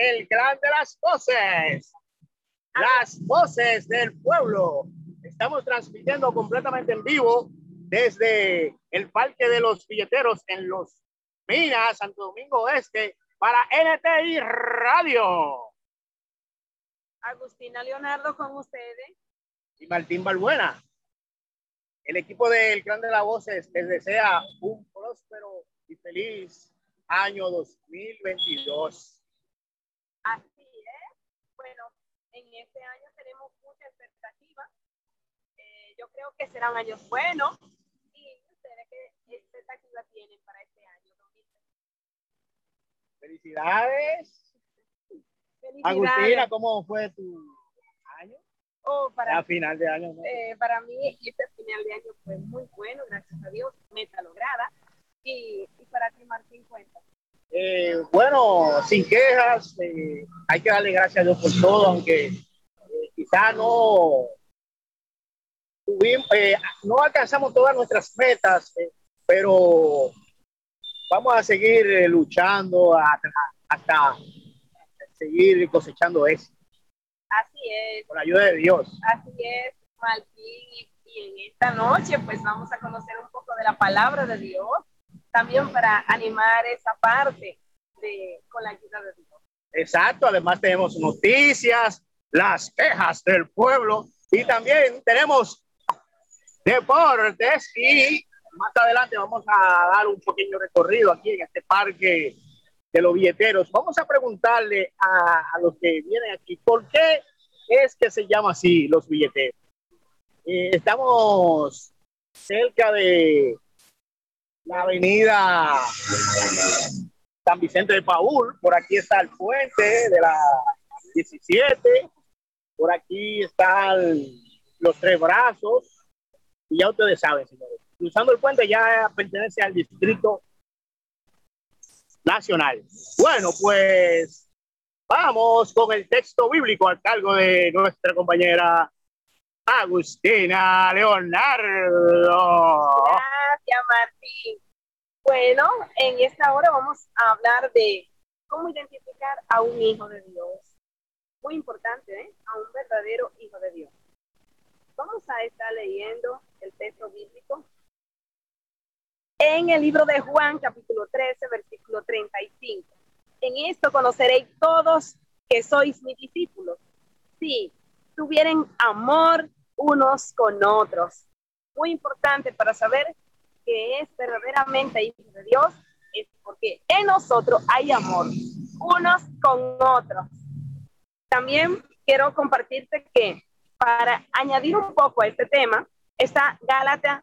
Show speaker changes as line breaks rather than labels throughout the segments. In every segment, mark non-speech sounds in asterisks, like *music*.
el clan de las voces, las voces del pueblo. Estamos transmitiendo completamente en vivo desde el Parque de los Billeteros en Los Minas, Santo Domingo Este, para NTI Radio.
Agustina Leonardo con ustedes.
Y Martín Balbuena. El equipo del Clan de las Voces les desea un próspero y feliz año 2022.
Así es. Bueno, en este año tenemos mucha expectativa. Eh, yo creo que serán años buenos. ¿Y ustedes qué expectativa tienen para este año?
Felicidades.
Felicidades.
Agustina, ¿cómo fue tu año?
Oh, para,
A final de año. ¿no?
eh, para mí este final de año fue muy bueno, gracias a Dios, meta lograda. Y, y para ti, Martín, cuenta.
Eh, bueno, sin quejas, eh, hay que darle gracias a Dios por todo, aunque eh, quizá no tuvimos, eh, no alcanzamos todas nuestras metas, eh, pero vamos a seguir eh, luchando hasta, hasta seguir cosechando eso,
Así es.
con la ayuda de Dios.
Así es, Martín. Y, y en esta noche, pues vamos a conocer un poco de la palabra de Dios, también para animar esa parte de, con la ayuda de Dios.
Exacto, además tenemos noticias, las quejas del pueblo y también tenemos deportes y más adelante vamos a dar un pequeño recorrido aquí en este parque de los billeteros. Vamos a preguntarle a, a los que vienen aquí por qué es que se llama así los billeteros. Eh, estamos cerca de la avenida San Vicente de Paul, por aquí está el puente de la 17, por aquí están los tres brazos, y ya ustedes saben, señores. Cruzando el puente ya pertenece al distrito nacional. Bueno, pues vamos con el texto bíblico al cargo de nuestra compañera Agustina Leonardo.
Gracias, Martín. Bueno, en esta hora vamos a hablar de cómo identificar a un hijo de Dios. Muy importante, ¿eh? A un verdadero hijo de Dios. Vamos a estar leyendo el texto bíblico en el libro de Juan, capítulo 13, versículo 35. En esto conoceréis todos que sois mis discípulos, si tuvieren amor unos con otros. Muy importante para saber que es verdaderamente hijo de Dios, es porque en nosotros hay amor, unos con otros. También quiero compartirte que para añadir un poco a este tema, está Gálatas,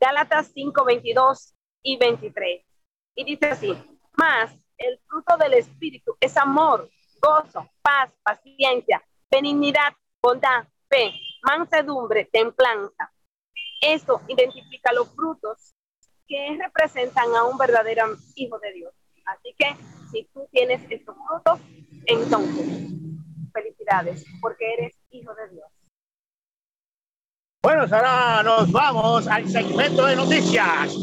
Gálatas 5, 22 y 23. Y dice así, más el fruto del Espíritu es amor, gozo, paz, paciencia, benignidad, bondad, fe, mansedumbre, templanza. Eso identifica los frutos que representan a un verdadero hijo de Dios. Así que si tú tienes estos frutos, entonces, felicidades, porque eres hijo de Dios.
Bueno, ahora nos vamos al segmento de noticias.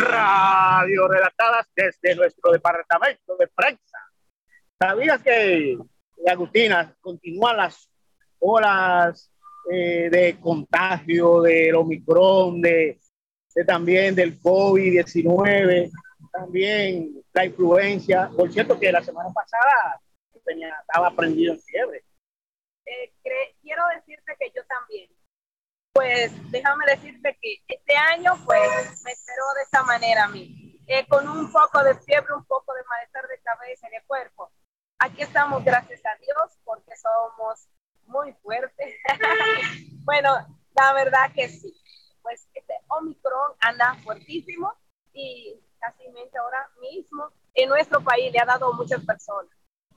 Radio redactadas desde nuestro departamento de prensa. ¿Sabías que, Agustina, continúan las olas eh, de contagio del Omicron, de, también del COVID-19, también la influencia? Por cierto, que la semana pasada tenía, estaba prendido en fiebre.
Eh, quiero decirte que yo también. Pues déjame decirte que este año pues me esperó de esta manera a mí, Eh, con un poco de fiebre, un poco de malestar de cabeza y de cuerpo. Aquí estamos, gracias a Dios, porque somos muy fuertes. *laughs* bueno, la verdad que sí. Pues este Omicron anda fuertísimo y casi ahora mismo en nuestro país le ha dado muchas personas.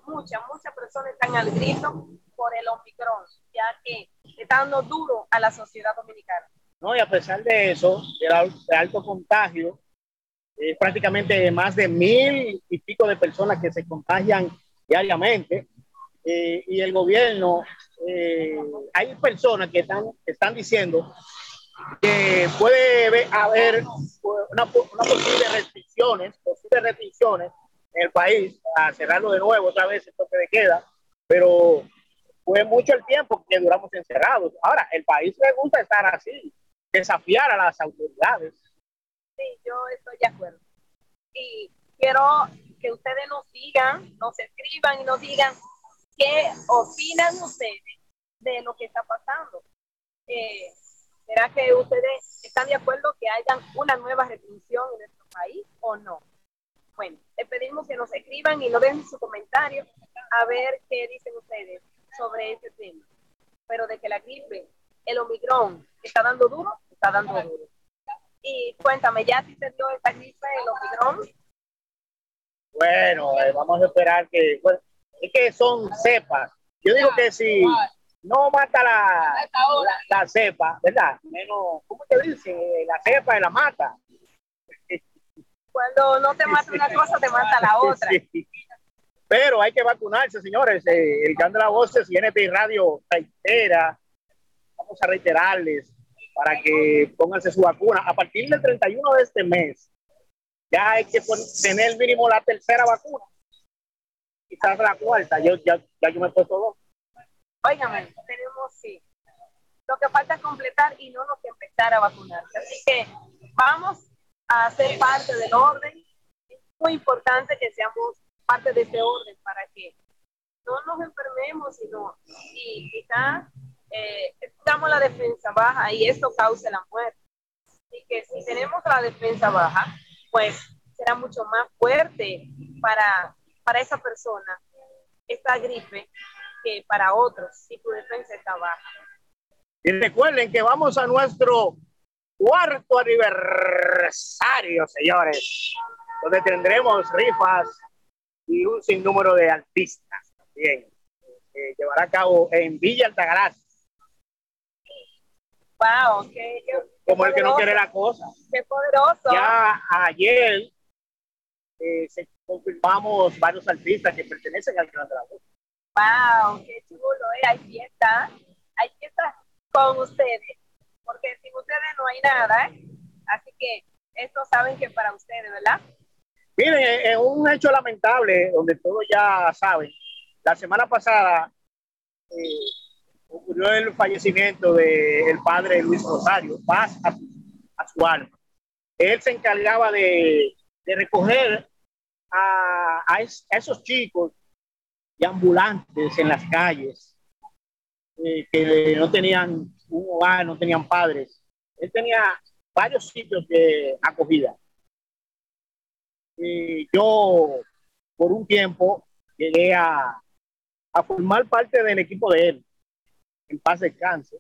Muchas, muchas personas están al grito por el Omicron, ya que está dando duro a la sociedad dominicana.
¿no? Y a pesar de eso, de alto contagio, eh, prácticamente más de mil y pico de personas que se contagian diariamente, eh, y el gobierno, eh, hay personas que están, están diciendo que puede haber una, una posible restricciones, posibles restricciones en el país, a cerrarlo de nuevo otra vez el toque de queda, pero fue mucho el tiempo que duramos encerrados. Ahora, el país le gusta estar así, desafiar a las autoridades.
Sí, yo estoy de acuerdo. Y quiero que ustedes nos digan, nos escriban y nos digan qué opinan ustedes de lo que está pasando. Eh, ¿Será que ustedes están de acuerdo que haya una nueva restricción en nuestro país o no? Bueno, les pedimos que nos escriban y nos den su comentario a ver qué dicen ustedes sobre este tema. Pero de que la gripe, el Omicron, está dando duro, está dando duro. Y cuéntame, ¿ya si te dio esta gripe, el Omicron?
Bueno, eh, vamos a esperar que, bueno, es que son cepas. Yo digo que si no mata la, la, cepa, ¿verdad? Menos, ¿cómo te dice? La cepa de la mata. *laughs*
Cuando no te mata una cosa, te mata la *laughs* otra.
Pero hay que vacunarse, señores. Eh, el Can de la Voces y NT Radio reitera, vamos a reiterarles para que pónganse su vacuna. A partir del 31 de este mes, ya hay que tener mínimo la tercera vacuna. Quizás la cuarta. Yo ya, ya yo me he puesto dos.
Óigame, tenemos sí. Lo que falta es completar y no nos que empezar a vacunar. Así que vamos a ser parte del orden. Es muy importante que seamos parte de ese orden para que no nos enfermemos sino, y quizás eh, estamos la defensa baja y esto cause la muerte. Y que si tenemos la defensa baja, pues será mucho más fuerte para, para esa persona esta gripe que para otros si tu defensa está baja.
Y recuerden que vamos a nuestro cuarto aniversario, señores, donde tendremos rifas y un sinnúmero de artistas también. Eh, llevará a cabo en Villa Altagracia.
Wow, qué,
como el que no quiere la cosa.
Qué poderoso.
Ya ayer eh, se confirmamos varios artistas que pertenecen al Gran Dragón.
Wow, qué chulo, eh. hay fiesta, hay fiesta con ustedes, porque sin ustedes no hay nada, ¿eh? Así que esto saben que para ustedes, ¿verdad?
Miren, es un hecho lamentable, donde todos ya saben, la semana pasada eh, ocurrió el fallecimiento del padre Luis Rosario, paz a, su alma. Él se encargaba de, recoger a, a, esos chicos y ambulantes en las calles, eh, que no tenían un hogar, no tenían padres. Él tenía varios sitios de acogida. Y yo, por un tiempo, llegué a, a formar parte del equipo de él, en paz descanse.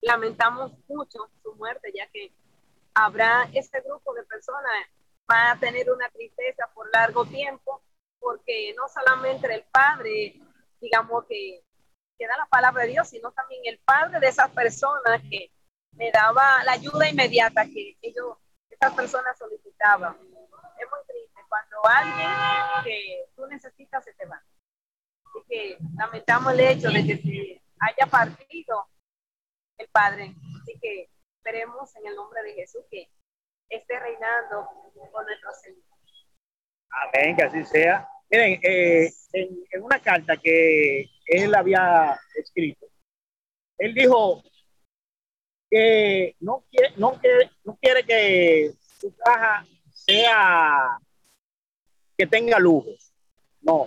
Lamentamos mucho su muerte, ya que habrá ese grupo de personas va a tener una tristeza por largo tiempo porque no solamente el padre, digamos, que, que da la palabra de Dios, sino también el padre de esas personas que le daba la ayuda inmediata que ellos, esas personas solicitaban. Es muy triste cuando alguien que tú necesitas se te va. Así que lamentamos el hecho de que se haya partido el Padre. Así que esperemos en el nombre de Jesús que esté reinando con nuestro Señor.
Amén, que así sea. Miren, eh, en, una carta que él había escrito, él dijo que no quiere, no quiere, no quiere que su caja sea que tenga lujos. No,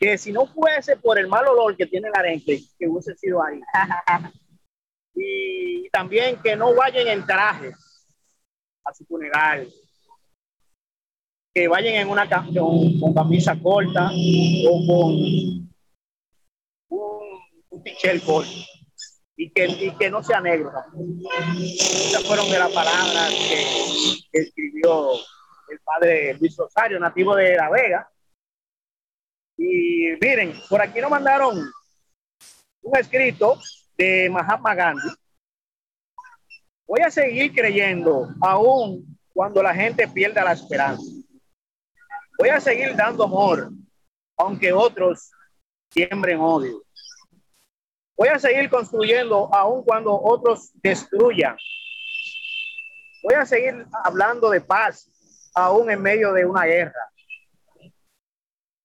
que si no fuese por el mal olor que tiene la arenque, que hubiese sido ahí. *laughs* y también que no vayan en trajes a su funeral que vayan en una con, con camisa corta o con un, un corto y que, y que no sea negro. Esas fueron de las palabras que, escribió el padre Luis Rosario, nativo de La Vega. Y miren, por aquí nos mandaron un escrito de Mahatma Gandhi. Voy a seguir creyendo aún cuando la gente pierda la esperanza. Voy a seguir dando amor, aunque otros siembren odio. Voy a seguir construyendo aun cuando otros destruyan. Voy a seguir hablando de paz aún en medio de una guerra.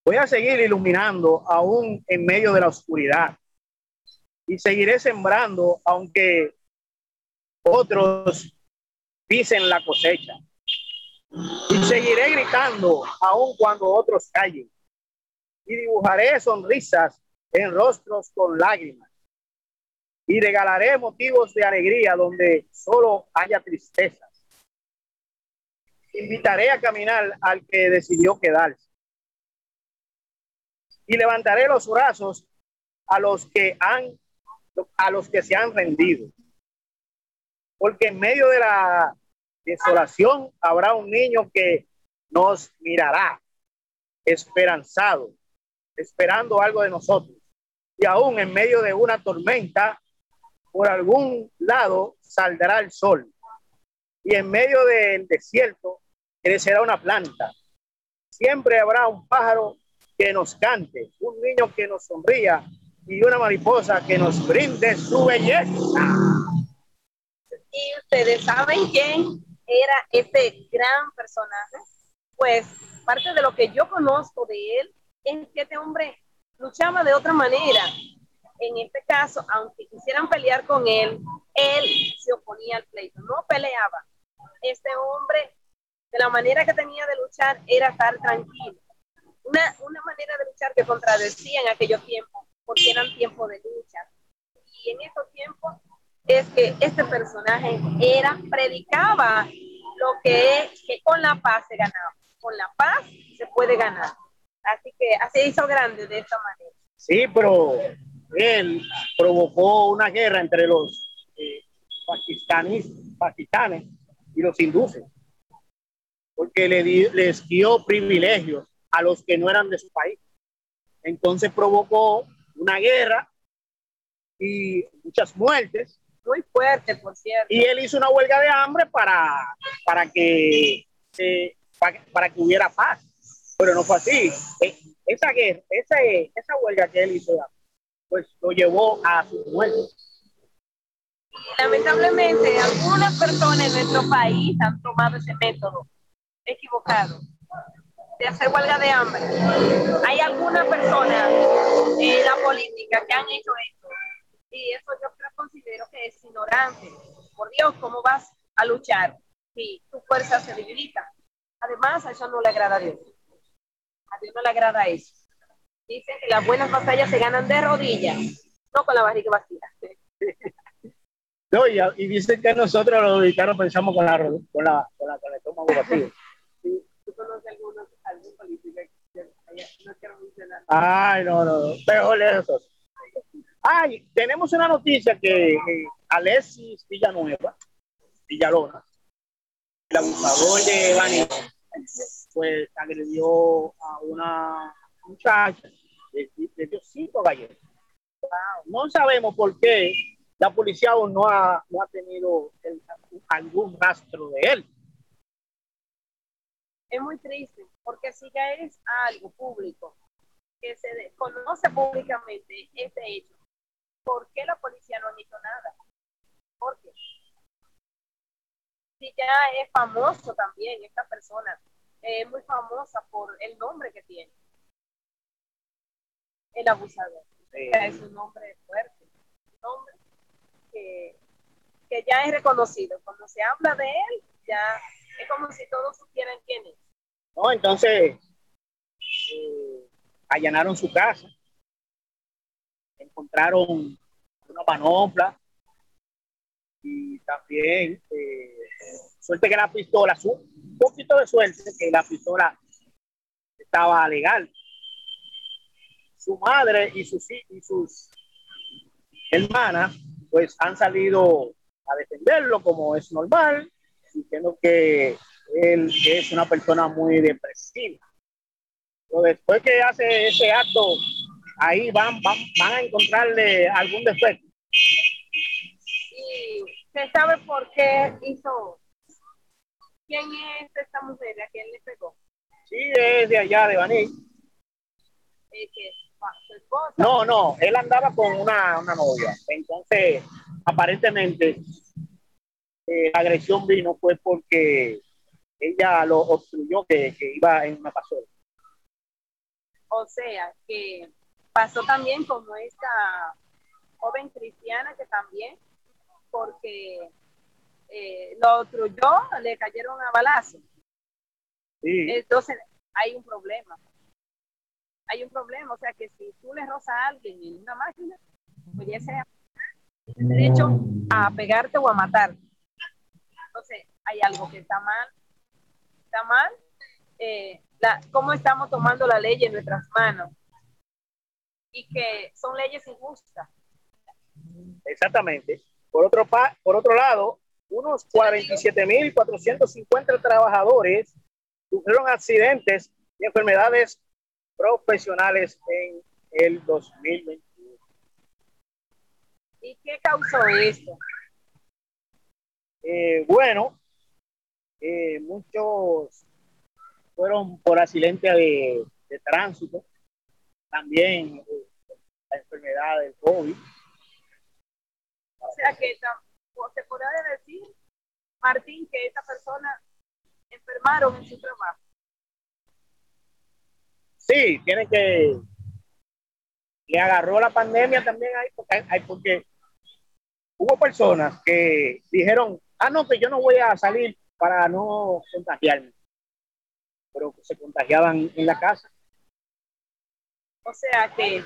Voy a seguir iluminando aún en medio de la oscuridad. Y seguiré sembrando aunque otros pisen la cosecha. Y seguiré gritando aun cuando otros callen. Y dibujaré sonrisas en rostros con lágrimas. Y regalaré motivos de alegría donde solo haya tristezas. Invitaré a caminar al que decidió quedarse. Y levantaré los brazos a los que han a los que se han rendido. Porque en medio de la desolación habrá un niño que nos mirará esperanzado, esperando algo de nosotros. Y aún en medio de una tormenta, por algún lado saldrá el sol. Y en medio del desierto crecerá una planta. Siempre habrá un pájaro que nos cante, un niño que nos sonría y una mariposa que nos brinde su belleza.
Y ustedes saben quién era este gran personaje. Pues parte de lo que yo conozco de él es que este hombre luchaba de otra manera. En este caso, aunque quisieran pelear con él, él se oponía al pleito, no peleaba. Este hombre, de la manera que tenía de luchar, era estar tranquilo. Una, una manera de luchar que contradecía en aquellos tiempos porque eran tiempos de lucha. Y en esos tiempos es que este personaje era, predicaba lo que es que con la paz se ganaba. Con la paz se puede ganar. Así que así hizo grande de esta manera.
Sí, pero él provocó una guerra entre los eh, pakistanes y los hindúes, porque le les dio privilegios a los que no eran de su país. Entonces provocó una guerra y muchas muertes.
Muy fuerte, por cierto.
Y él hizo una huelga de hambre para, para, que, para, que hubiera paz. Pero no fue así. E, esa guerra, esa, esa huelga que él hizo, pues lo llevó a su muerte.
Lamentablemente, algunas personas en nuestro país han tomado ese método equivocado de hacer huelga de hambre. Hay algunas personas en la política que han hecho esto y eso yo considero que es ignorante. Por Dios, ¿cómo vas a luchar si tu fuerza se debilita? Además, a eso no le agrada a Dios. A Dios no le agrada eso. Dice que las buenas batallas se ganan de rodillas, no con la barriga vacía. *laughs*
No, y, y dicen que nosotros los mexicanos pensamos con la, con la, con la, con el estómago vacío. *laughs* ¿Tú conoces algunos Ay, no, no, mejor lejos. Ay, tenemos una noticia que eh, Alexis Villanueva, Villalona, el abusador de Bani, pues agredió a una muchacha, le, dio cinco galletas. No sabemos por qué la policía aún no ha, no ha tenido algún rastro de él
es muy triste, porque si ya es algo público, que se conoce públicamente este hecho, ¿por qué la policía no ha dicho nada? ¿Por qué? Si ya es famoso también esta persona, es muy famosa por el nombre que tiene. El abusador. Es un nombre fuerte, un nombre que, que ya es reconocido. Cuando se habla de él, ya es como si todos supieran quién es.
No, entonces eh, allanaron su casa, encontraron una panopla y también eh, suerte que la pistola, un poquito de suerte que la pistola estaba legal. Su madre y sus, y sus hermanas pues han salido a defenderlo como es normal diciendo que él es una persona muy depresiva. Pero después que hace ese acto, ahí van, van, van a encontrarle algún defecto.
¿Y se sabe por qué hizo? ¿Quién es esta mujer a quién le pegó?
Sí, es de allá, de Baní. No, no, él andaba con una, una novia. Entonces, aparentemente, eh, la agresión vino fue porque ella lo obstruyó que, iba en una pasola.
O sea, que pasó también como esta joven cristiana que también, porque eh, lo yo le cayeron a balazo. Entonces, hay un problema. Hay un problema, o sea que si tú le rozas a alguien en una máquina, pudiese derecho a pegarte o a matar. Entonces, hay algo que está mal. Está mal. Eh, la, cómo estamos tomando la ley en nuestras manos y que son leyes injustas.
Exactamente. Por otro, por otro lado, unos 47.450 trabajadores sufrieron accidentes y enfermedades profesionales en el 2021.
¿Y qué causó esto?
Eh, bueno, eh, muchos fueron por accidente de, tránsito, también eh, la enfermedad del COVID.
O sea que se podría decir, Martín, que esta persona enfermaron en su trabajo.
Sí, tiene que le agarró la pandemia también ahí porque, porque hubo personas que dijeron, ah, no, que yo no voy a salir para no contagiarme, pero se contagiaban en la casa.
O sea que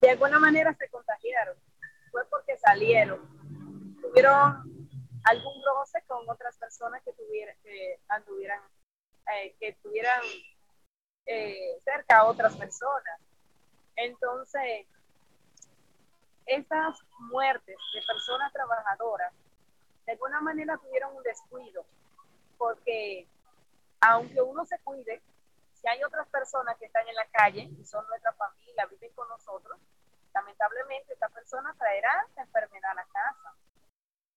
de alguna manera se contagiaron, fue porque salieron, tuvieron algún roce con otras personas que tuvieran, que anduvieran, eh, que tuvieran eh, cerca a otras personas. Entonces, estas muertes de personas trabajadoras de alguna manera tuvieron un descuido, porque aunque uno se cuide, si hay otras personas que están en la calle y son nuestra familia, viven con nosotros, lamentablemente esta persona traerá la enfermedad a la casa.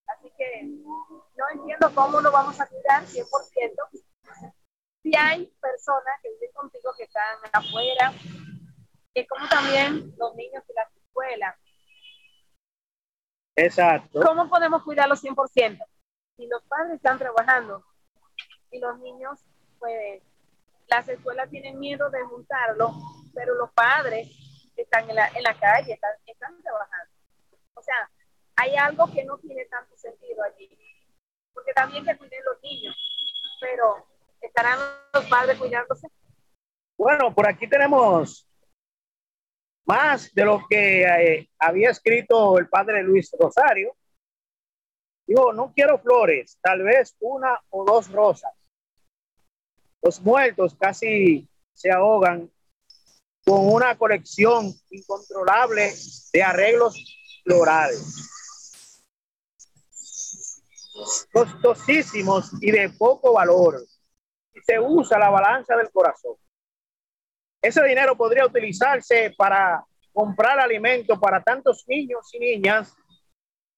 Así que no entiendo cómo lo vamos a cuidar 100%. Si hay personas que viven contigo que están afuera, que como también los niños de las escuelas,
Exacto.
¿Cómo podemos cuidarlos 100%? Si los padres están trabajando y los niños, pues las escuelas tienen miedo de juntarlo, pero los padres están en la, en la calle, están, están trabajando. O sea, hay algo que no tiene tanto sentido allí. Porque también que cuiden los niños, pero ¿estarán los padres cuidándose?
Bueno, por aquí tenemos más de lo que eh, había escrito el padre Luis Rosario. Digo, no quiero flores, tal vez una o dos rosas. Los muertos casi se ahogan con una colección incontrolable de arreglos florales. Costosísimos y de poco valor. Se usa la balanza del corazón. Ese dinero podría utilizarse para comprar alimento para tantos niños y niñas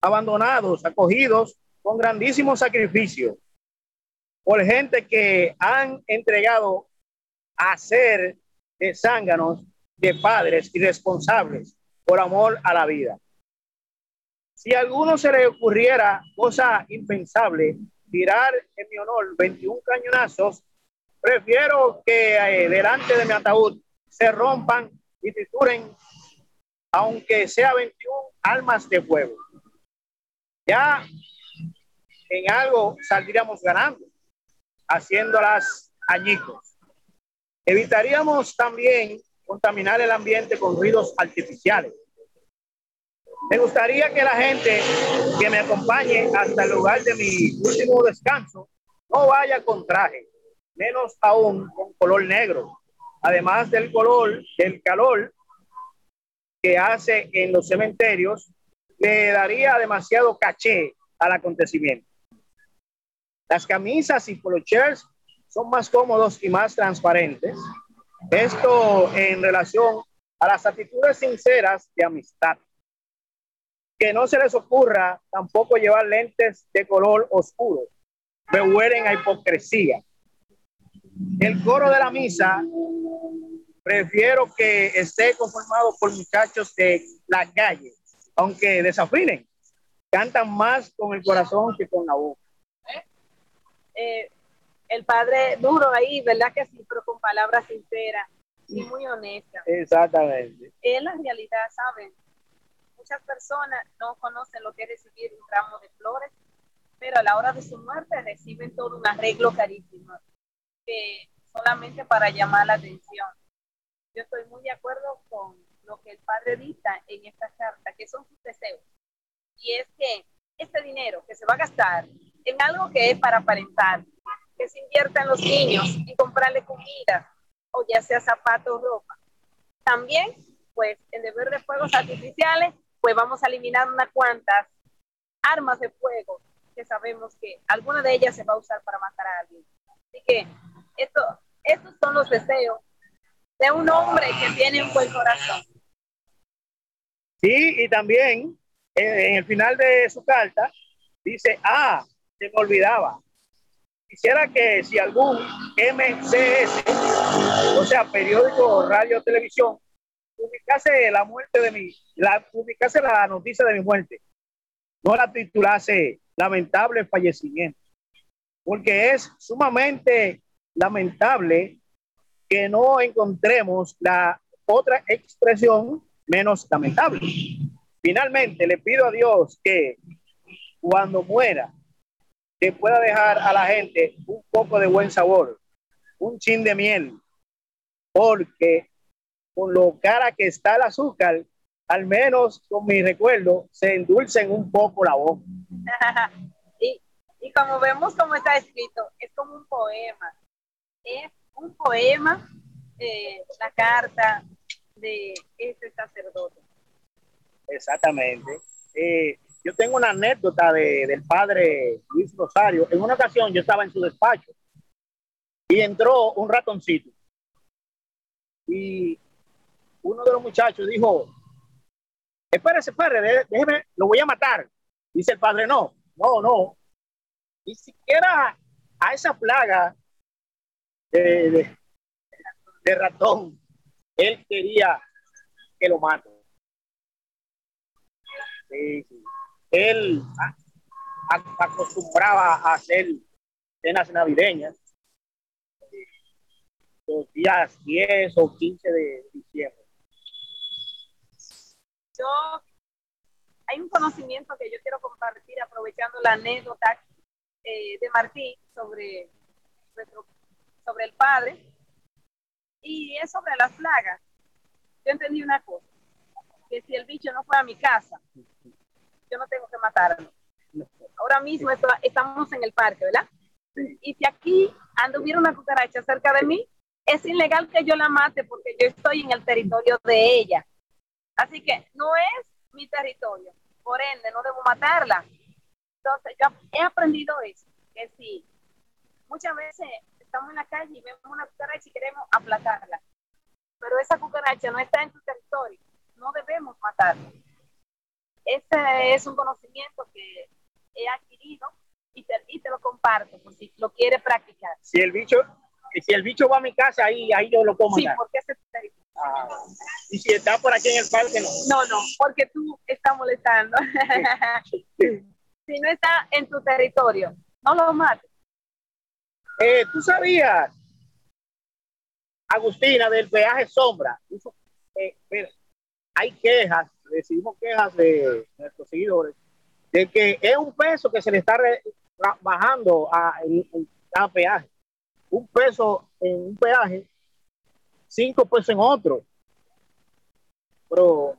abandonados, acogidos con grandísimo sacrificio por gente que han entregado a ser de zánganos de padres irresponsables por amor a la vida. Si a alguno se le ocurriera cosa impensable, tirar en mi honor 21 cañonazos Prefiero que eh, delante de mi ataúd se rompan y trituren, aunque sea 21 almas de fuego. Ya en algo saldríamos ganando, haciéndolas añicos. Evitaríamos también contaminar el ambiente con ruidos artificiales. Me gustaría que la gente que me acompañe hasta el lugar de mi último descanso no vaya con traje menos aún con color negro, además del color, del calor que hace en los cementerios, le daría demasiado caché al acontecimiento. Las camisas y polochers son más cómodos y más transparentes. Esto en relación a las actitudes sinceras de amistad. Que no se les ocurra tampoco llevar lentes de color oscuro. Me huelen a hipocresía el coro de la misa, prefiero que esté conformado por muchachos de la calle, aunque desafinen. Cantan más con el corazón que con la boca.
Eh, el padre duro ahí, ¿verdad que sí? Pero con palabras sinceras. y muy honesta.
Exactamente.
Es la realidad, ¿saben? Muchas personas no conocen lo que es recibir un ramo de flores, pero a la hora de su muerte reciben todo un arreglo carísimo, que solamente para llamar la atención. Yo estoy muy de acuerdo con lo que el padre dicta en esta carta, que son sus deseos. Y es que este dinero que se va a gastar en algo que es para aparentar, que se invierta en los niños, y comprarle comida, o ya sea zapatos ropa. También, pues, en deber de fuegos artificiales, pues vamos a eliminar unas cuantas armas de fuego que sabemos que alguna de ellas se va a usar para matar a alguien. Así que esto, estos son los deseos de un hombre que tiene un buen corazón.
Sí, y también en el final de su carta dice, ah, se me olvidaba. Quisiera que si algún MCS, o sea, periódico, radio, televisión, publicase la muerte de mi, la, publicase la noticia de mi muerte, no la titulase lamentable fallecimiento, porque es sumamente lamentable que no encontremos la otra expresión menos lamentable. Finalmente, le pido a Dios que cuando muera, que pueda dejar a la gente un poco de buen sabor, un chin de miel, porque con lo cara que está el azúcar, al menos con mi recuerdo, se endulcen un poco la boca. *laughs*
y, y como vemos como está escrito, es como un poema. Es un poema, eh, la carta de este sacerdote.
Exactamente. Eh, yo tengo una anécdota de, del padre Luis Rosario. En una ocasión yo estaba en su despacho y entró un ratoncito. Y uno de los muchachos dijo, espérese, espérese, déjeme, lo voy a matar. Dice el padre, no, no, no. Ni siquiera a esa plaga de, de ratón, él quería que lo mate. Él acostumbraba a hacer cenas navideñas los días 10 o 15 de diciembre.
Yo, hay un conocimiento que yo quiero compartir aprovechando la anécdota eh, de Martín sobre, sobre el padre y es sobre las plagas. Yo entendí una cosa, que si el bicho no fue a mi casa, yo no tengo que matarlo. Ahora mismo estamos en el parque, ¿verdad? Y si aquí anduviera una cucaracha cerca de mí, es ilegal que yo la mate porque yo estoy en el territorio de ella. Así que no es mi territorio, por ende no debo matarla. Entonces yo he aprendido eso, que si muchas veces estamos en la calle y vemos una cucaracha y queremos aplacarla, pero esa cucaracha no está en tu territorio, no debemos matarla. Ese es un conocimiento que he adquirido y te, y te lo comparto por si lo quieres practicar.
Si el bicho, si el bicho va a mi casa, ahí, ahí yo lo como.
Sí, porque ese
ah, y si está por aquí en el parque, no.
No, no, porque tú estás molestando. *laughs* si no está en tu territorio, no lo mates.
Eh, ¿Tú sabías, Agustina, del peaje sombra? Eh, hay quejas recibimos quejas de nuestros seguidores de que es un peso que se le está bajando a, a peaje. Un peso en un peaje, cinco pesos en otro. Pero,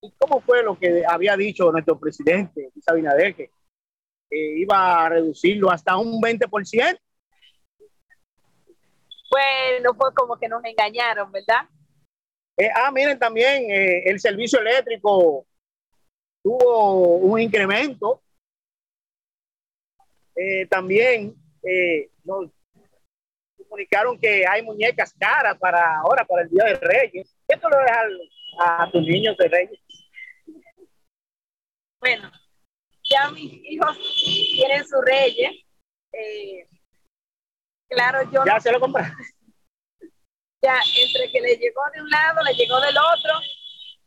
¿y cómo fue lo que había dicho nuestro presidente, Luis que iba a reducirlo hasta un 20%?
Bueno, fue como que nos engañaron, ¿verdad?
Eh, ah, miren también, eh, el servicio eléctrico tuvo un incremento. Eh, también nos comunicaron que hay muñecas caras para ahora, para el Día de Reyes. ¿Esto lo deja a, tus niños de Reyes?
Bueno, ya mis hijos tienen su Reyes. claro, yo...
Ya se lo compraron *laughs*
ya entre que le llegó de un lado, le llegó del otro,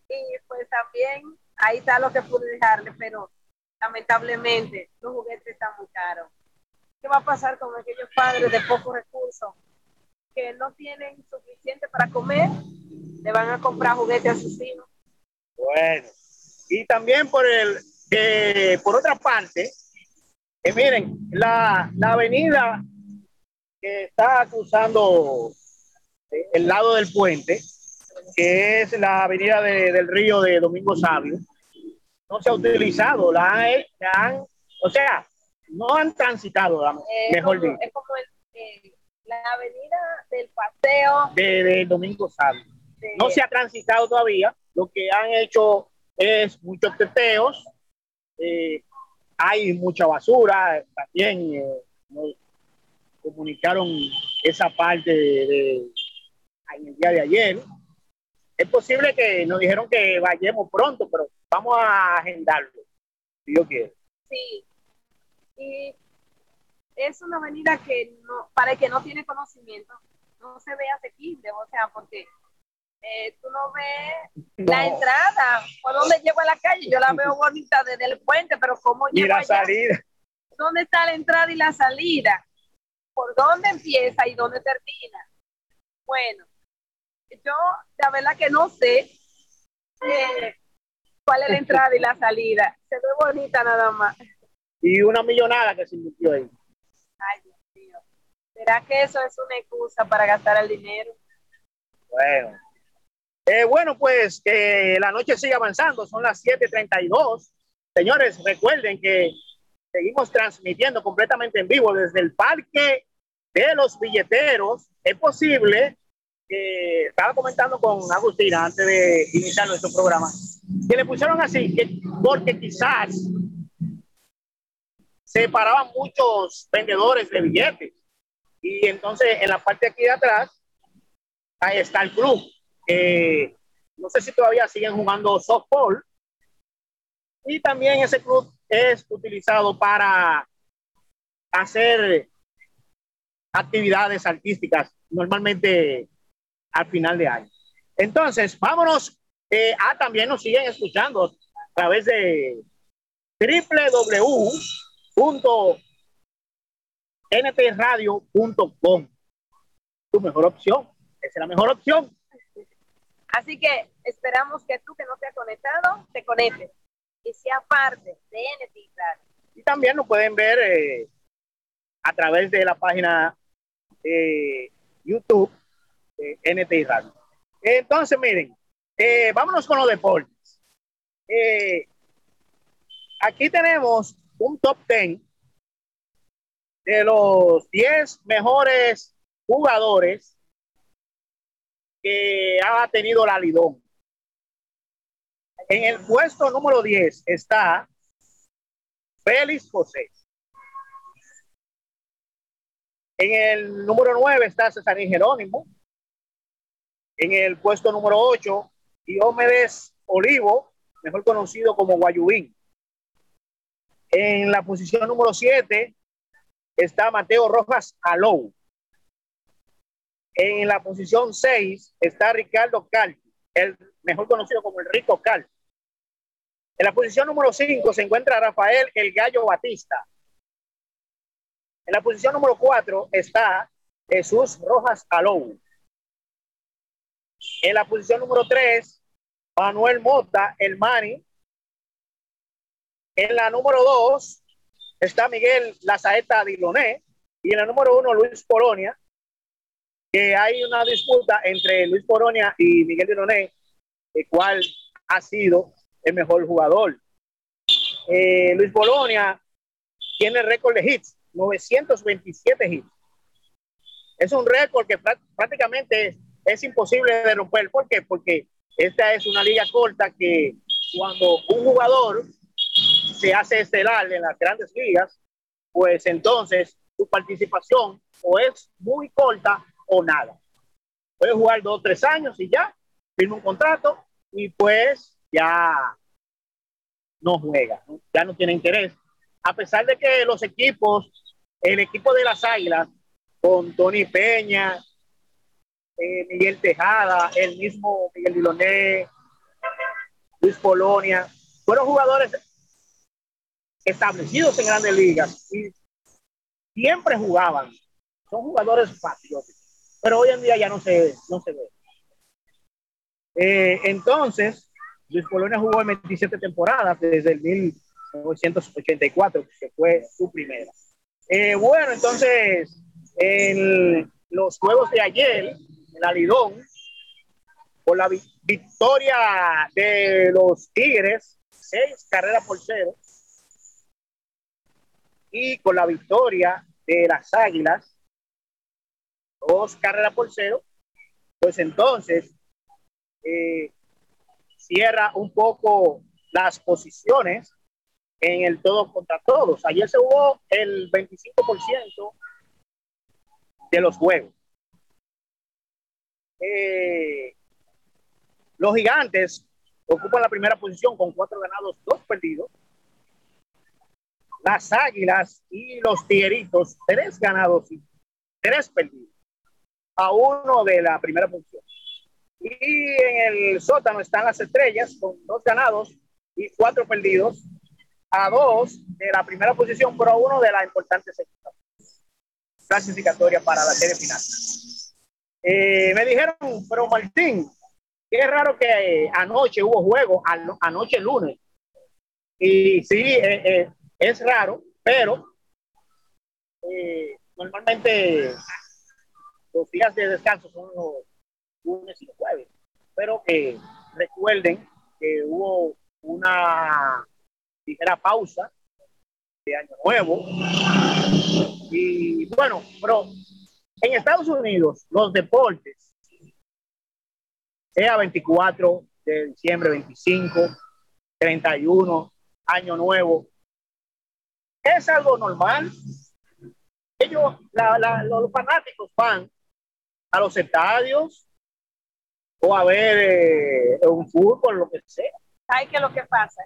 y pues también ahí está lo que pude dejarle, pero lamentablemente los juguetes están muy caros. ¿Qué va a pasar con aquellos padres de pocos recursos que no tienen suficiente para comer, le van a comprar juguetes a sus hijos.
Bueno, y también por el que por otra parte, que miren, la, la avenida que está cruzando el lado del puente, que es la avenida del río de Domingo Sabio, no se ha utilizado, la han, o sea, no han transitado, mejor dicho.
Es como eh, la avenida del paseo
de, Domingo Sabio. No se ha transitado todavía, lo que han hecho es muchos teteos, eh, hay mucha basura, también eh, comunicaron esa parte de, en el día de ayer. Es posible que nos dijeron que vayamos pronto, pero vamos a agendarlo, si yo quiero.
Sí. Y es una avenida que no, para el que no tiene conocimiento, no se ve asequible, o sea, porque eh, tú no ves la entrada, por donde llego a la calle, yo la veo *laughs* bonita desde el puente, pero ¿cómo llego
Y la salida.
¿Dónde está la entrada y la salida? ¿Por dónde empieza y dónde termina? Bueno, yo la verdad que no sé eh, cuál es la entrada y la salida. Se ve bonita nada más.
Y una millonada que se invirtió ahí.
Ay, Dios mío. ¿Será que eso es una excusa para gastar el dinero?
Bueno. Eh, bueno, pues eh, la noche sigue avanzando, son las 7:32. Señores, recuerden que seguimos transmitiendo completamente en vivo desde el Parque de los Billeteros. Es posible estaba comentando con Agustina antes de iniciar nuestro programa, que le pusieron así, que porque quizás se paraban muchos vendedores de billetes. Y entonces en la parte aquí de atrás, ahí está el club. no sé si todavía siguen jugando softball. Y también ese club es utilizado para hacer actividades artísticas, normalmente al final de año. Entonces, vámonos. Eh, ah, también nos siguen escuchando a través de www.ntradio.com. Tu mejor opción. Esa es la mejor opción.
Así que esperamos que tú que no te has conectado, te conectes y sea parte de NT Radio.
Y también nos pueden ver eh, a través de la página de YouTube eh, NT Radio. Entonces, miren, eh, vámonos con los deportes. Eh, aquí tenemos un top 10 de los 10 mejores jugadores que ha tenido la Lidón. En el puesto número 10 está Félix José. En el número 9 está César Jerónimo. En el puesto número 8, Diomedes Olivo, mejor conocido como Guayubín. En la posición número 7 está Mateo Rojas Alou. En la posición 6 está Ricardo Cal, el mejor conocido como el Rico Cal. En la posición número 5 se encuentra Rafael El Gallo Batista. En la posición número 4 está Jesús Rojas Alou. En la posición número 3, Manuel Mota, el Mani. En la número 2 está Miguel Lazaeta Diloné. Y en la número 1, Luis Polonia. Que hay una disputa entre Luis Polonia y Miguel Diloné, el cual ha sido el mejor jugador. Eh, Luis Polonia tiene récord de hits, 927 hits. Es un récord que prácticamente es imposible de romper. ¿Por qué? Porque esta es una liga corta que cuando un jugador se hace estelar en las grandes ligas, pues entonces su participación o es muy corta o nada. Puede jugar dos o tres años y ya, firma un contrato y pues ya no juega, ya no tiene interés. A pesar de que los equipos, el equipo de las Águilas, con Tony Peña, eh, Miguel Tejada, el mismo Miguel Diloné, Luis Polonia, fueron jugadores establecidos en grandes ligas y siempre jugaban. Son jugadores patrióticos. pero hoy en día ya no se, no se ve. Eh, entonces, Luis Polonia jugó en 27 temporadas desde el 1984, que fue su primera. Eh, bueno, entonces, en los juegos de ayer, en Alidón, por la victoria de los Tigres, seis carreras por cero, y con la victoria de las Águilas, dos carreras por cero, pues entonces eh, cierra un poco las posiciones en el todo contra todos. Ayer se hubo el 25% de los juegos. Eh, los gigantes ocupan la primera posición con cuatro ganados, dos perdidos. Las águilas y los tigueritos, tres ganados y tres perdidos. A uno de la primera posición. Y en el sótano están las estrellas con dos ganados y cuatro perdidos. A dos de la primera posición, pero a uno de la importante clasificatoria para la serie final. Eh, me dijeron, pero Martín, qué raro que eh, anoche hubo juego, anoche lunes. Y sí, eh, es raro, pero normalmente los días de descanso son los lunes y jueves. Pero que recuerden que hubo una ligera pausa de Año Nuevo. Y bueno, pero en Estados Unidos, los deportes, sea 24 de diciembre, 25, 31, Año Nuevo, es algo normal. Ellos, los fanáticos van a los estadios, o a ver eh, un fútbol, lo que sea.
¿Sabes qué es lo que pasa?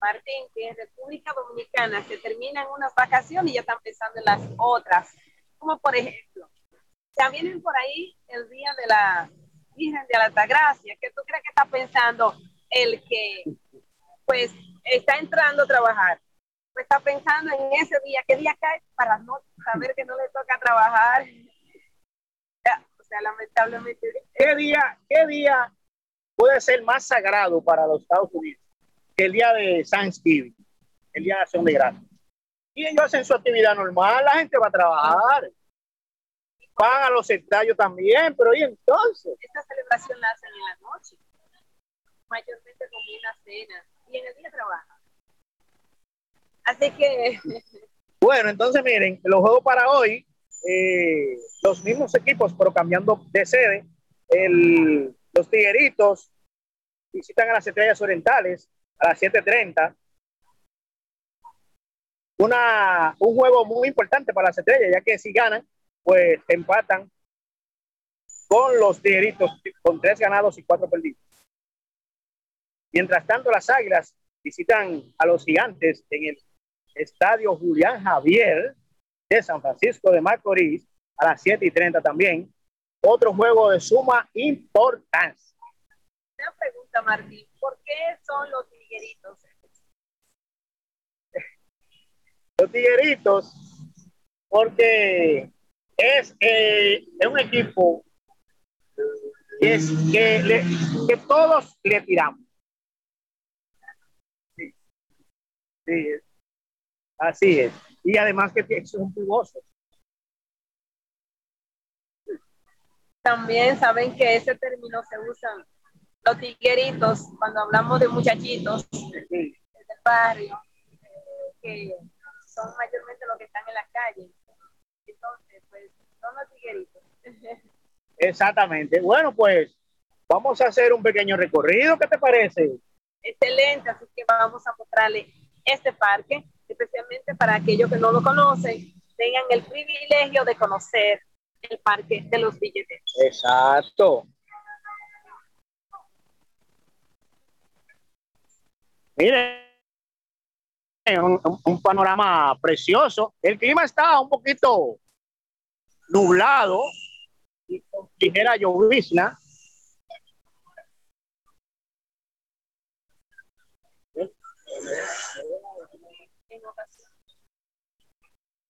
Martín, que en República Dominicana se terminan unas vacaciones y ya están pensando en las otras. Como por ejemplo, ya vienen por ahí el día de la Virgen de la Altagracia. ¿Qué tú crees que está pensando el que pues está entrando a trabajar? Pues está pensando en ese día, qué día cae para no saber que no le toca trabajar *laughs* lamentablemente.
¿Qué día, ¿Qué día puede ser más sagrado para los Estados Unidos que el día de Thanksgiving, el día de acción de gracias? Y ellos hacen su actividad normal, la gente va a trabajar. Van a los estadios también, pero ¿y entonces?
Esta celebración la hacen en la noche, mayormente con una cena, y en el día trabajan. Así que... *laughs*
Bueno, entonces miren, los juegos para hoy eh, los mismos equipos, pero cambiando de sede. El, los Tigueritos visitan a las Estrellas Orientales a las 7:30. Una, un juego muy importante para las Estrellas, ya que si ganan, pues empatan con los Tigueritos con tres ganados y cuatro perdidos. Mientras tanto, las Águilas visitan a los Gigantes en el Estadio Julián Javier de San Francisco de Macorís a las 7 y 30 también. Otro juego de suma importancia.
Una pregunta, Martín. ¿Por qué son los tigueritos?
Los tigueritos, porque es, eh, es un equipo que, es, que, que todos le tiramos. Sí. sí. Así es y además que son jugosos.
También saben que ese término se usa los tigueritos cuando hablamos de muchachitos del barrio, eh, que son mayormente los que están en la calle. Son los tigueritos.
Exactamente. Bueno, pues vamos a hacer un pequeño recorrido. ¿Qué te parece?
Excelente, así que vamos a mostrarle este parque especialmente para aquellos que no lo conocen, tengan el privilegio de conocer el Parque de los Billetes.
Exacto. Miren, un, un, panorama precioso. El clima está un poquito nublado y con ligera llovizna.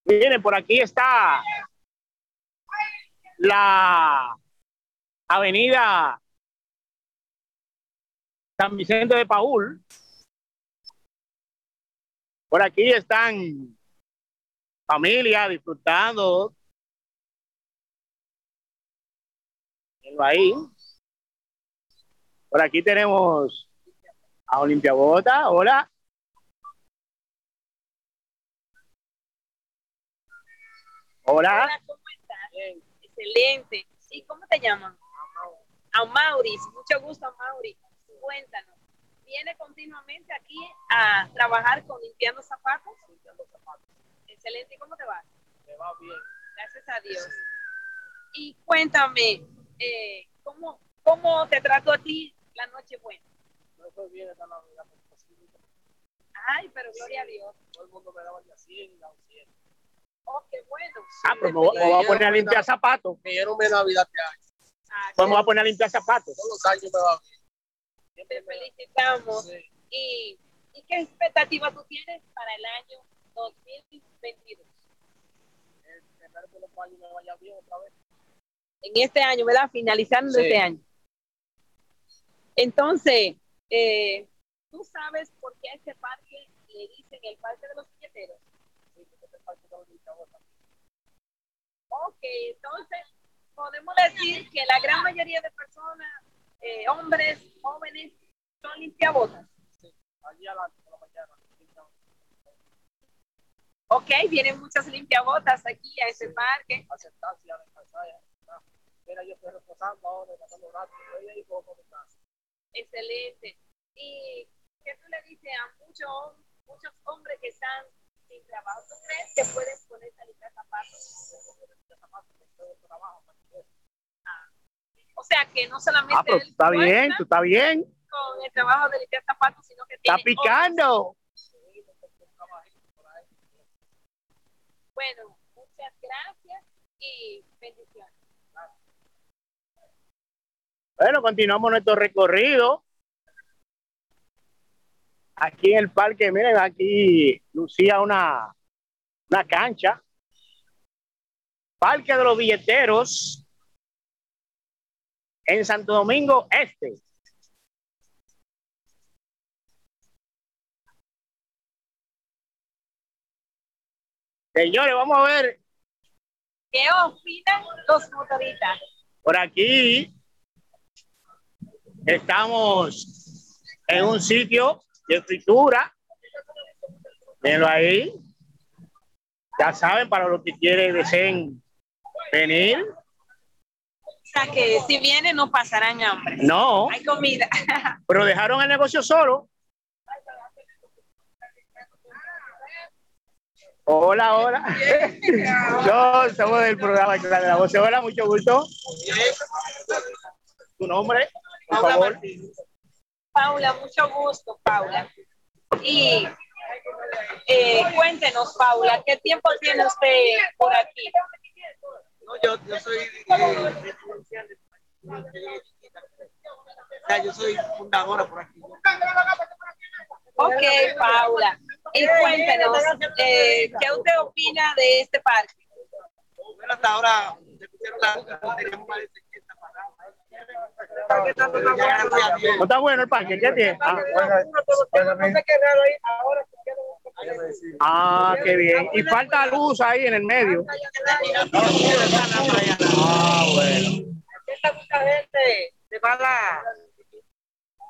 Miren, por aquí está la avenida San Vicente de Paul. Por aquí están familia disfrutando. Ahí. Por aquí tenemos a Olimpia Bota. Hola. Hola.
Hola, ¿cómo estás? Excelente. ¿Y cómo te llaman? A Maurice. Mucho gusto, Maurice. Cuéntanos. ¿Viene continuamente aquí a trabajar con limpiando zapatos?
Limpiando zapatos.
Excelente. ¿Y cómo te va?
Me va bien.
Gracias a Dios. Y cuéntame, eh, ¿cómo, ¿cómo te trato a ti la noche buena?
No fue bien esta Navidad porque posible.
Ay, pero gloria a Dios.
Todo el mundo me daba ya 100 y daba 100.
Oh, qué bueno.
Ah, pues me voy, me voy a poner a limpiar zapatos.
Me dieron de Navidad este año.
Ah,
Pues me voy a poner a limpiar zapatos.
Todos los años me va bien.
Te
me-
felicitamos.
Sí.
¿Y, ¿Y qué expectativa tú tienes para el año 2022?
El primero que los años me vaya bien otra vez.
En este año, ¿verdad? Finalizando
Sí.
este año. Entonces, eh, ¿tú sabes por qué a este parque le dicen el parque de los billeteros?
Sí, porque parque.
Ok, entonces podemos decir que la gran mayoría de personas, eh, hombres, jóvenes, son limpiabotas.
Sí. Allí adelante por la mañana.
Ok, vienen muchas limpiabotas aquí a ese parque.
A a descansar. Mira, yo estoy reposando ahora, pasando rato. Estoy ahí como mi casa.
Excelente. ¿Y qué tú le dices a muchos, muchos hombres que están sin trabajo? ¿Tú crees que pueden ponerse a limpiar zapatos? O sea, que no solamente
Ah, pero tú
él
está bien, tú está bien.
con el trabajo de limpiar zapatos, sino que
Está picando.
Bueno, muchas gracias y bendiciones.
Bueno, continuamos nuestro recorrido. Aquí en el parque, miren, aquí lucía una, una cancha. Parque de los Billeteros en Santo Domingo Este. Señores, vamos a ver
¿Qué opinan los motoristas?
por aquí. Estamos en un sitio de fritura. Mírenlo ahí. Ya saben, para los que quieren, deseen venir.
O sea, que si vienen no pasarán hambre.
No,
Hay comida. *laughs*
pero dejaron el negocio solo. Hola, hola. *laughs* No, somos del programa de la Voz. Hola, mucho gusto. ¿Tu nombre? Por favor.
Paula, mucho gusto, Paula. Y eh, cuéntenos, Paula, ¿qué tiempo tiene usted por aquí?
No, yo, yo soy eh, yo soy fundadora por aquí.
Ok, Paula. Y cuéntenos, eh, ¿qué usted opina de este parque?
Bueno, hasta ahora tenemos más de 60 paradas. ¿Qué tanto está bueno?
¿No está bueno el parque? ¿Qué tiene? Ah, Ah, qué bien. Y falta luz ahí en el medio. Ah, bueno.
Está mucha gente de mala,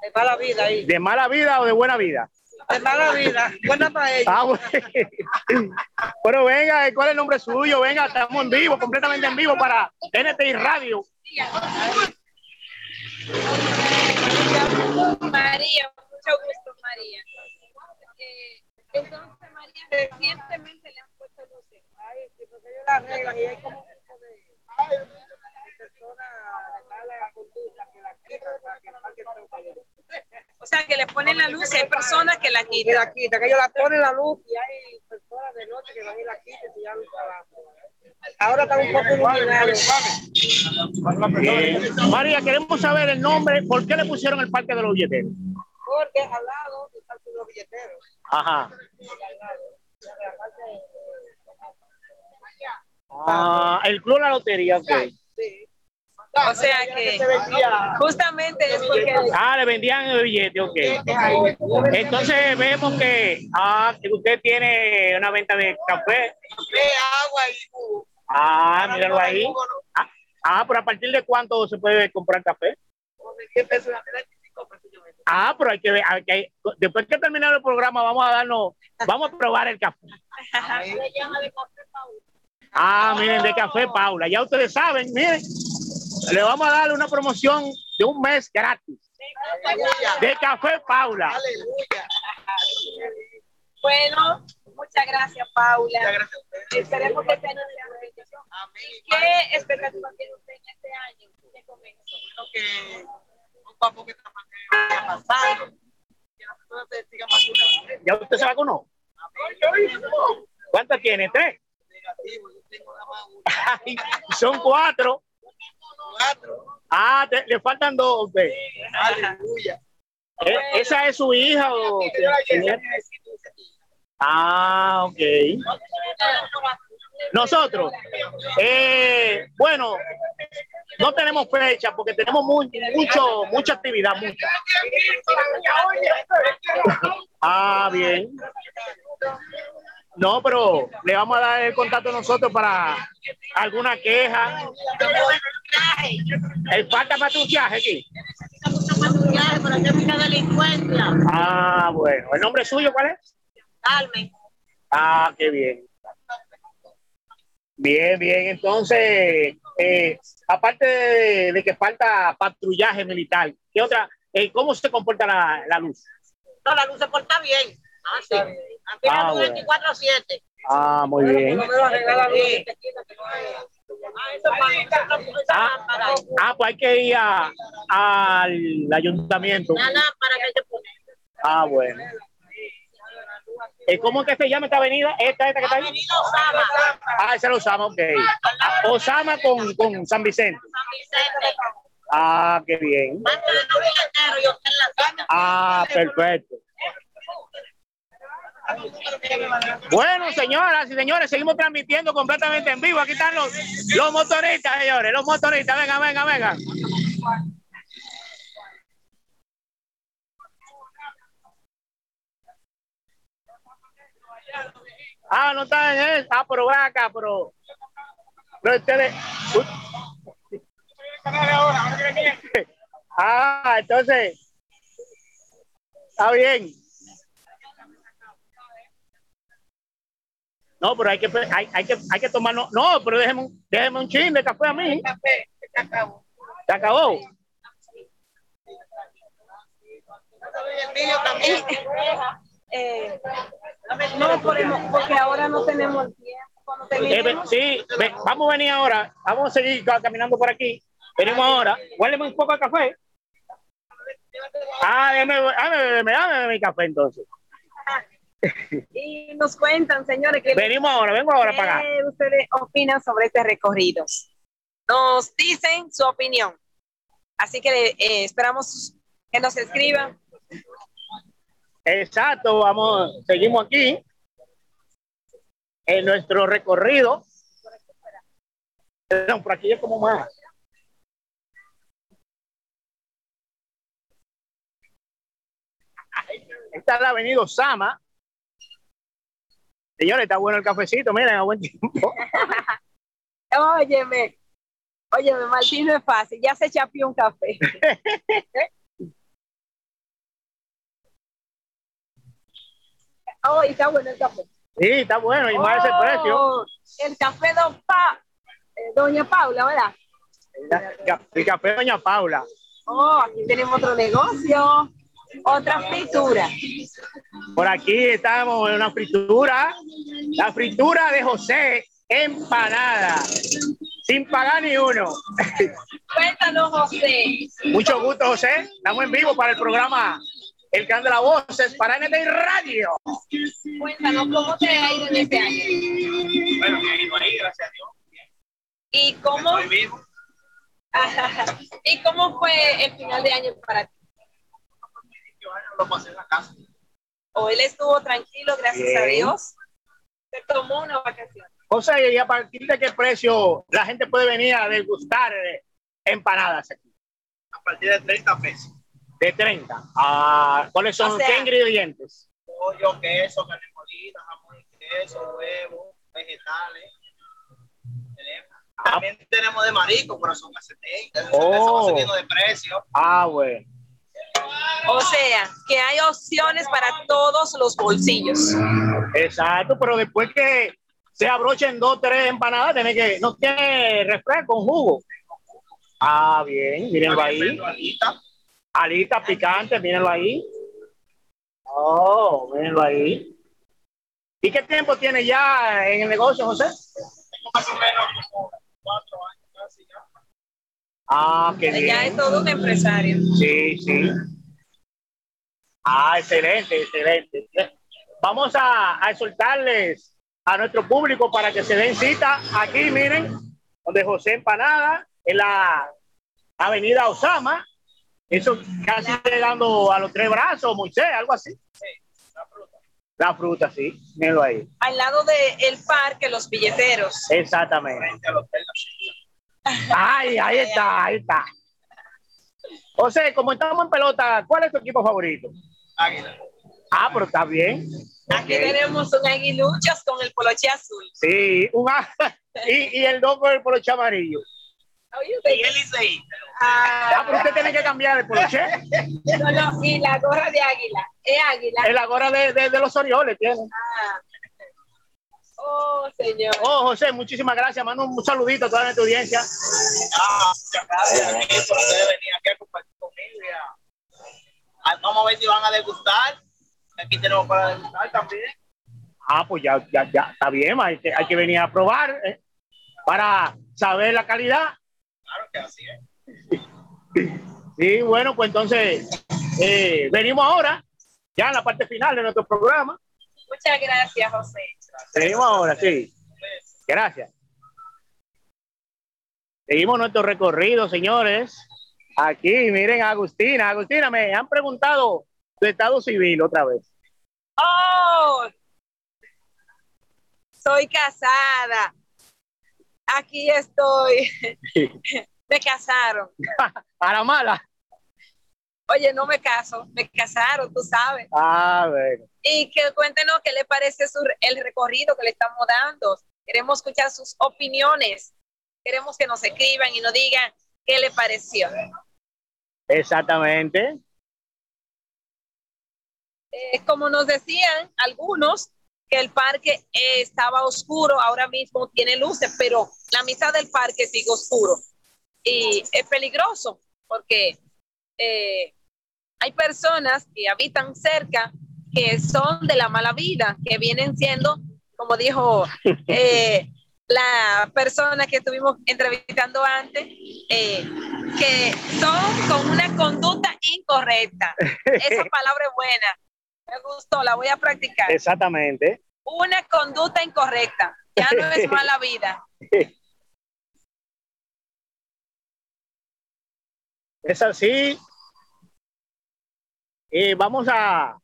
de mala vida ahí.
¿De mala vida o de buena vida?
De mala vida. Buena para ellos.
Ah, bueno. *laughs* Pero venga, ¿cuál es el nombre suyo? Venga, estamos en vivo, completamente en vivo para NTI Radio.
María, mucho gusto, María. Eh, entonces, María, recientemente le han puesto luces.
Ay, sí, porque ellos la arreglan y hay como un tipo de, de personas de mala conducta que la quitan para que esté bueno.
O sea, que le ponen la luz y hay personas que la quitan.
la quitan, que ellos la ponen la luz y hay personas de noche que van y la quitan y ya lo trabajan. Ahora están un poco iluminados.
Eh, María, queremos saber el nombre, ¿por qué le pusieron el Parque de los Billeteros?
Porque al lado están los billeteros.
Ajá. Ah, el Club La Lotería, ok.
O sea que justamente es porque
Ah, le vendían el billete, ok. Entonces vemos que ah, que usted tiene una venta de café.
agua y jugo.
Ah, míralo ahí. Ah, ah, pero a partir de cuánto se puede comprar café?
¿De qué peso? De 25 pesos yo vendo.
Ah, pero hay que ver, hay que- después que termine el programa vamos a darnos, vamos a probar el café. Ah, miren, de Café Paula. Ya ustedes saben, miren, le vamos a dar una promoción de un mes gratis de Café Paula.
Aleluya.
bueno, muchas gracias Paula.
Muchas gracias a ustedes.
Esperemos que este ¿Qué expectativa tiene usted en este año? ¿Qué comienzo?
Bueno, que poco a poco esta pandemia vaya pasando. Que las personas se sigan vacunando.
¿Ya usted se vacunó? ¿Cuántas tiene? ¿Tres?
Negativo, yo tengo nada más una.
Ay, Son cuatro.
Cuatro.
Ah, te- le faltan dos. a usted.
Aleluya.
¿Eh? ¿Esa es su hija o Ah, ok. Nosotros, eh, bueno, no tenemos fecha porque tenemos muy, mucho, mucha actividad, mucha. Ah, bien. No, pero le vamos a dar el contacto nosotros para alguna queja. ¿El falta patrullaje aquí?
para que siga delincuencia.
Ah, bueno. ¿El nombre suyo cuál es?
Carmen.
Ah, qué bien. Bien, bien. Entonces, eh, aparte de, de que falta patrullaje militar, ¿qué otra? eh, ¿Cómo se comporta la, la luz?
No, la luz se porta bien. Ah, sí. Aquí
Ah,
la luz
bueno.
24-7.
Ah, muy bien.
Sí.
Ah, ah, pues hay que ir a- al ayuntamiento.
La lámpara que hay que poner.
Ah, bueno. Eh, ¿Cómo es que se llama esta avenida? Esta, esta que está ahí.
Avenida Osama,
Ah, esa es Osama, ok. Osama con, con San Vicente.
San Vicente.
Ah, qué bien. Ah, perfecto. Bueno, señoras y señores, seguimos transmitiendo completamente en vivo. Aquí están los, los motoristas, señores, los motoristas. Venga, venga, venga. Ah, no está en él. Ah, pero ven acá, pero. Pero ustedes. *laughs* Ah, entonces. Está bien. No, pero hay que, hay, hay que, hay que tomar. No, no, pero déjeme, un- déjeme un chin de café a mí.
Café, se acabó.
Se acabó.
El mío también. *laughs*
Eh, no podemos, porque ahora no tenemos tiempo. Cuando
Eh,
terminemos,
sí, ve- vamos a venir ahora. Vamos a seguir ca- caminando por aquí. Venimos ahora. Guárdeme un poco de café. Ah, déjeme, dame, dame, dame mi café entonces.
y nos cuentan, señores, que
Venimos ahora, vengo ahora para acá.
¿Qué ustedes opinan sobre este recorrido? Nos dicen su opinión. Así que eh, esperamos que nos escriban.
Exacto, vamos, seguimos aquí en nuestro recorrido. Perdón, por aquí es como más. Esta es la avenida Osama. Señores, está bueno el cafecito, miren, a buen tiempo. *laughs*
Óyeme, óyeme, Martín no es fácil, ya se chapió un café. *laughs* Oh, y está bueno el café.
Sí, está bueno, y más ese
Oh,
precio.
El café don Pa- eh, Doña Paula, ¿verdad?
El café Doña Paula.
Oh, aquí tenemos otro negocio, otra fritura.
Por aquí estamos en una fritura. La fritura de José empanada. Sin pagar ni uno. *laughs*
Cuéntanos, José.
Mucho gusto, José. Estamos en vivo para el programa El Can de la Voces para NT Radio.
Cuéntanos cómo te ha ido en este año.
Bueno, me he ido ahí, gracias a Dios.
¿Y cómo,
Estoy vivo. *laughs*
¿Y cómo fue el final de año para ti?
Lo pasé en la casa.
¿O él estuvo tranquilo, gracias
Bien.
a Dios? Se tomó una vacación.
José, ¿y a partir de qué precio la gente puede venir a degustar eh, empanadas aquí?
A partir de 30 pesos.
De 30. Ah, ¿Cuáles son?
O sea-
¿Qué ingredientes?
Pollo, queso, carne molida, jamón y queso, huevo, vegetales. Tenemos- También tenemos de marisco, pero son a 70. Eso
Oh.
Estamos de precio.
Ah, bueno.
O sea, que hay opciones para todos los bolsillos.
Exacto, pero después que se abrochen dos, tres empanadas, tiene que, no tiene refresco, con jugo. Ah, bien,
También
ahí.
Alitas
picantes, mírenlo ahí. Oh, mírenlo ahí. ¿Y qué tiempo tiene ya en el negocio, José?
Tengo más o menos como cuatro años casi ya.
Ah, qué
Ya es
bien.
todo un empresario.
Sí, sí. Ah, excelente, excelente. Vamos a, a soltarles a nuestro público para que se den cita aquí, miren, donde José Empanada, en la avenida Osama. Eso casi llegando a los tres brazos, Moisés, algo así.
La fruta.
La fruta, sí, mírenlo ahí.
Al lado del parque, los billeteros.
Exactamente.
Frente al hotel La Chica.
Ay, ahí está, ahí está. José, como estamos en pelota, ¿cuál es tu equipo favorito?
Águila.
Ah, pero está bien.
Aquí tenemos un aguiluchos con el poloche azul.
Sí, un *laughs* y, y el loco del poloche amarillo.
Y.
Ah,
Ah,
pero usted tiene que cambiar el poloche.
no, no, y la gorra de águila. Es águila.
Es la gorra de, de- de los Orioles tiene.
Ah. Oh, señor.
Oh, José, muchísimas gracias. Mando un saludito a toda nuestra audiencia.
Ah, muchas gracias a ti por ustedes venir aquí a compartir conmigo. Vamos a ver si van a degustar. Aquí tenemos para degustar también.
Ah, pues ya, ya, ya, está bien. Hay que, hay que venir a probar eh, para saber la calidad.
Claro que así es.
Sí, bueno, pues entonces eh, venimos ahora, ya en la parte final de nuestro programa.
Muchas gracias, José.
Venimos ahora, sí. Gracias. Seguimos nuestro recorrido, señores. Aquí, miren a Agustina. Agustina, me han preguntado tu estado civil otra vez.
Oh, soy casada. Aquí estoy. *laughs* Me casaron. *laughs*
A la mala.
Oye, no me caso, me casaron, tú sabes.
A ver.
Y que cuéntenos qué le parece su- el recorrido que le estamos dando. Queremos escuchar sus opiniones. Queremos que nos escriban y nos digan qué le pareció.
Exactamente.
Eh, como nos decían algunos, que el parque eh, estaba oscuro, ahora mismo tiene luces, pero la mitad del parque sigue oscuro. Y es peligroso porque eh, hay personas que habitan cerca que son de la mala vida, que vienen siendo, como dijo *laughs* eh, la persona que estuvimos entrevistando antes, eh, que son con una conducta incorrecta. Esa *laughs* palabra es buena. Me gustó, la voy a practicar.
Exactamente.
Una conducta incorrecta. Ya no es *laughs* mala vida.
Es así. Y vamos a,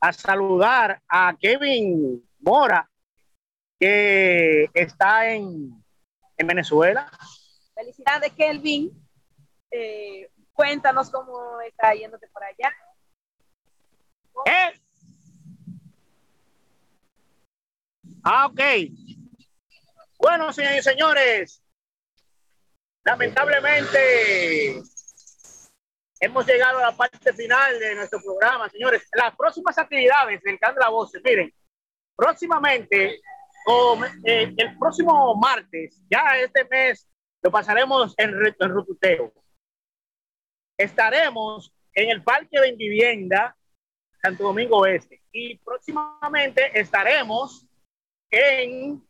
a saludar a Kevin Mora, que está en, en Venezuela.
Felicidades, Kelvin. Eh, cuéntanos cómo está yéndote por allá.
Ah, ok. Bueno, señores y señores, lamentablemente hemos llegado a la parte final de nuestro programa, señores. Las próximas actividades del Can de miren, próximamente, eh, el próximo martes, ya este mes, lo pasaremos en, en Rututeo. Estaremos en el Parque de Vivienda Santo Domingo Oeste. Y próximamente estaremos en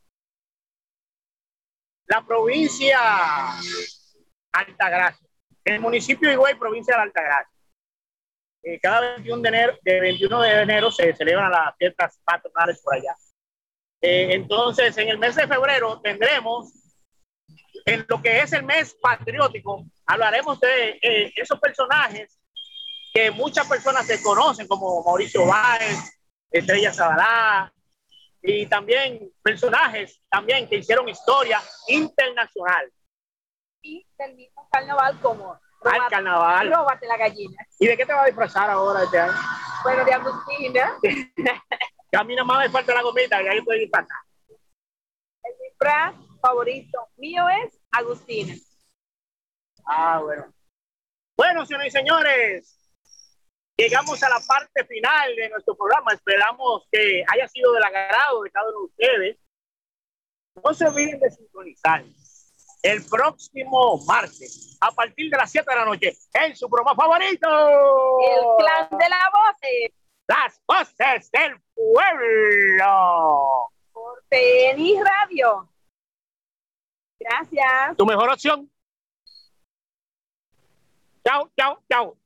la provincia Altagracia, en el municipio de Higüey, provincia de Altagracia. Eh, cada 21 de, enero, de 21 de enero se celebran las fiestas patronales por allá. Eh, entonces, en el mes de febrero tendremos, en lo que es el mes patriótico, hablaremos de eh, esos personajes que muchas personas se conocen, como Mauricio Báez, Estrella Zabalá, y también personajes también que hicieron historia internacional.
Y del mismo carnaval como
Al carnaval.
Róbate la gallina.
¿Y de qué te vas a disfrazar ahora este año?
Bueno, de Agustina. *laughs*
Que a mí nada más me falta la gomita y ahí estoy disfrazar.
El disfraz favorito mío es Agustina.
Ah, bueno. Bueno, señores y señores, llegamos a la parte final de nuestro programa. Esperamos que haya sido del agrado de cada uno de ustedes. No se olviden de sintonizar el próximo martes a partir de las 7 de la noche en su programa favorito.
El clan de la voz
Las voces del pueblo.
por TNI Radio. Gracias.
Tu mejor opción. Chao, chao, chao.